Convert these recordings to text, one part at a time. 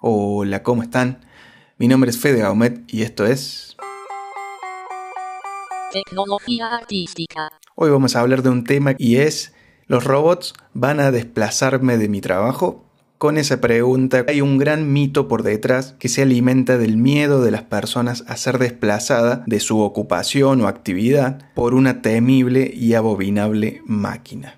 Hola, ¿cómo están? Mi nombre es Fede Gaumet y esto es... Tecnología artística. Hoy vamos a hablar de un tema y es ¿Los robots van a desplazarme de mi trabajo? Con esa pregunta hay un gran mito por detrás que se alimenta del miedo de las personas a ser desplazada de su ocupación o actividad por una temible y abominable máquina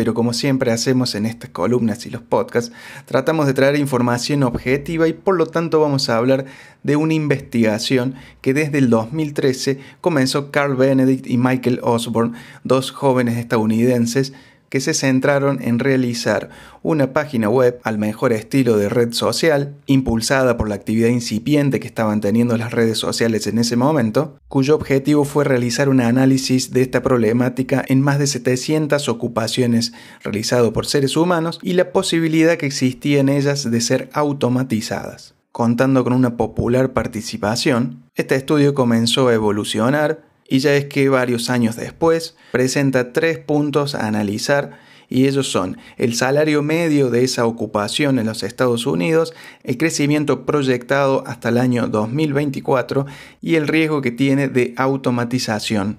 pero como siempre hacemos en estas columnas y los podcasts, tratamos de traer información objetiva y por lo tanto vamos a hablar de una investigación que desde el 2013 comenzó Carl Benedict y Michael Osborne, dos jóvenes estadounidenses que se centraron en realizar una página web al mejor estilo de red social, impulsada por la actividad incipiente que estaban teniendo las redes sociales en ese momento, cuyo objetivo fue realizar un análisis de esta problemática en más de 700 ocupaciones realizado por seres humanos y la posibilidad que existía en ellas de ser automatizadas. Contando con una popular participación, este estudio comenzó a evolucionar y ya es que varios años después presenta tres puntos a analizar y ellos son el salario medio de esa ocupación en los Estados Unidos, el crecimiento proyectado hasta el año 2024 y el riesgo que tiene de automatización.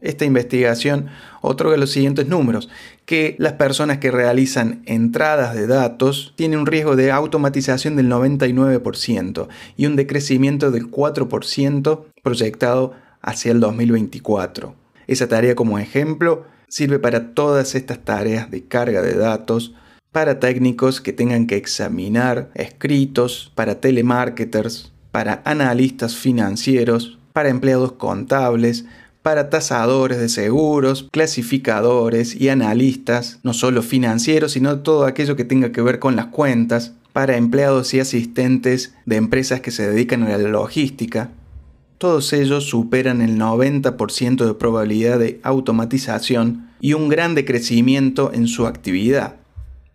Esta investigación otorga los siguientes números, que las personas que realizan entradas de datos tienen un riesgo de automatización del 99% y un decrecimiento del 4% proyectado hacia el 2024. Esa tarea como ejemplo sirve para todas estas tareas de carga de datos, para técnicos que tengan que examinar escritos, para telemarketers, para analistas financieros, para empleados contables, para tasadores de seguros, clasificadores y analistas, no solo financieros, sino todo aquello que tenga que ver con las cuentas, para empleados y asistentes de empresas que se dedican a la logística, todos ellos superan el 90% de probabilidad de automatización y un gran decrecimiento en su actividad.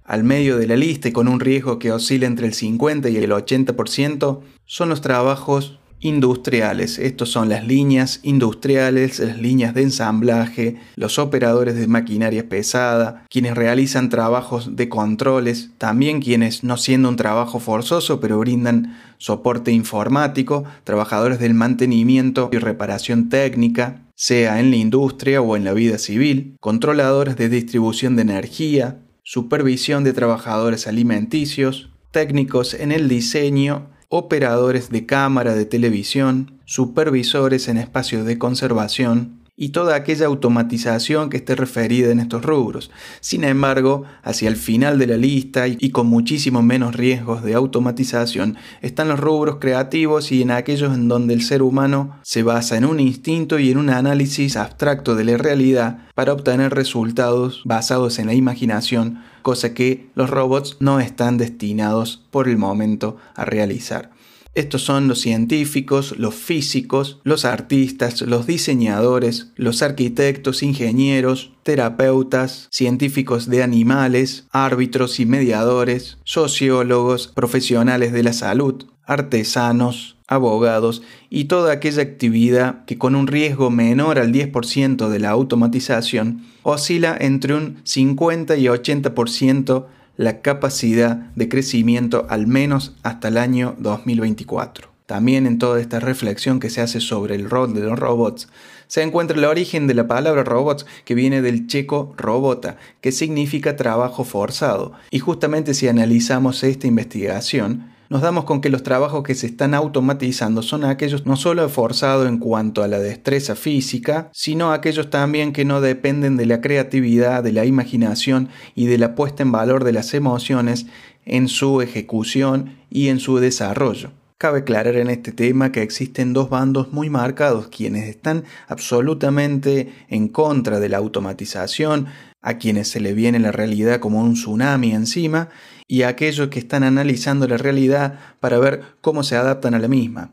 Al medio de la lista y con un riesgo que oscila entre el 50 y el 80% son los trabajos industriales. Estos son las líneas industriales, las líneas de ensamblaje, los operadores de maquinaria pesada, quienes realizan trabajos de controles, también quienes no siendo un trabajo forzoso pero brindan soporte informático, trabajadores del mantenimiento y reparación técnica, sea en la industria o en la vida civil, controladores de distribución de energía, supervisión de trabajadores alimenticios, técnicos en el diseño operadores de cámara de televisión, supervisores en espacios de conservación y toda aquella automatización que esté referida en estos rubros. Sin embargo, hacia el final de la lista y con muchísimo menos riesgos de automatización están los rubros creativos y en aquellos en donde el ser humano se basa en un instinto y en un análisis abstracto de la realidad para obtener resultados basados en la imaginación cosa que los robots no están destinados por el momento a realizar. Estos son los científicos, los físicos, los artistas, los diseñadores, los arquitectos, ingenieros, terapeutas, científicos de animales, árbitros y mediadores, sociólogos, profesionales de la salud, artesanos, abogados y toda aquella actividad que con un riesgo menor al 10% de la automatización oscila entre un 50 y 80% la capacidad de crecimiento al menos hasta el año 2024. También en toda esta reflexión que se hace sobre el rol de los robots, se encuentra el origen de la palabra robots que viene del checo robota, que significa trabajo forzado. Y justamente si analizamos esta investigación, nos damos con que los trabajos que se están automatizando son aquellos no solo forzados en cuanto a la destreza física, sino aquellos también que no dependen de la creatividad, de la imaginación y de la puesta en valor de las emociones en su ejecución y en su desarrollo. Cabe aclarar en este tema que existen dos bandos muy marcados, quienes están absolutamente en contra de la automatización, a quienes se le viene la realidad como un tsunami encima, y a aquellos que están analizando la realidad para ver cómo se adaptan a la misma.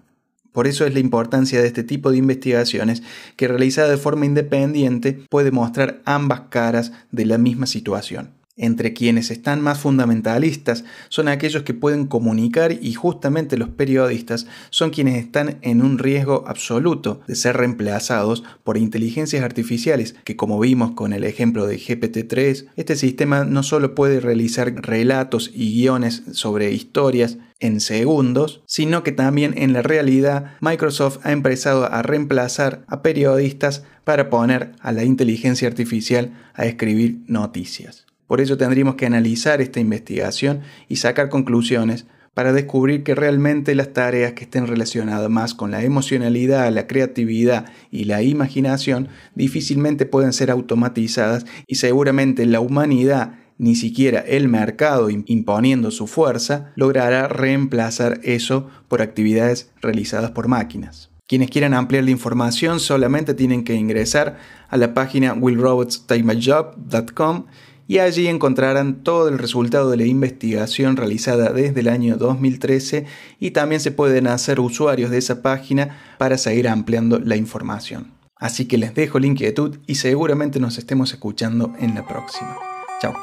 Por eso es la importancia de este tipo de investigaciones que realizada de forma independiente puede mostrar ambas caras de la misma situación. Entre quienes están más fundamentalistas son aquellos que pueden comunicar y justamente los periodistas son quienes están en un riesgo absoluto de ser reemplazados por inteligencias artificiales que como vimos con el ejemplo de GPT-3, este sistema no solo puede realizar relatos y guiones sobre historias en segundos, sino que también en la realidad Microsoft ha empezado a reemplazar a periodistas para poner a la inteligencia artificial a escribir noticias. Por ello tendríamos que analizar esta investigación y sacar conclusiones para descubrir que realmente las tareas que estén relacionadas más con la emocionalidad, la creatividad y la imaginación difícilmente pueden ser automatizadas y seguramente la humanidad ni siquiera el mercado imponiendo su fuerza logrará reemplazar eso por actividades realizadas por máquinas. Quienes quieran ampliar la información solamente tienen que ingresar a la página willrobotstakemyjob.com y allí encontrarán todo el resultado de la investigación realizada desde el año 2013 y también se pueden hacer usuarios de esa página para seguir ampliando la información. Así que les dejo la inquietud y seguramente nos estemos escuchando en la próxima. Chao.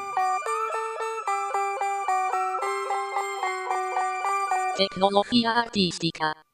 Tecnología artística.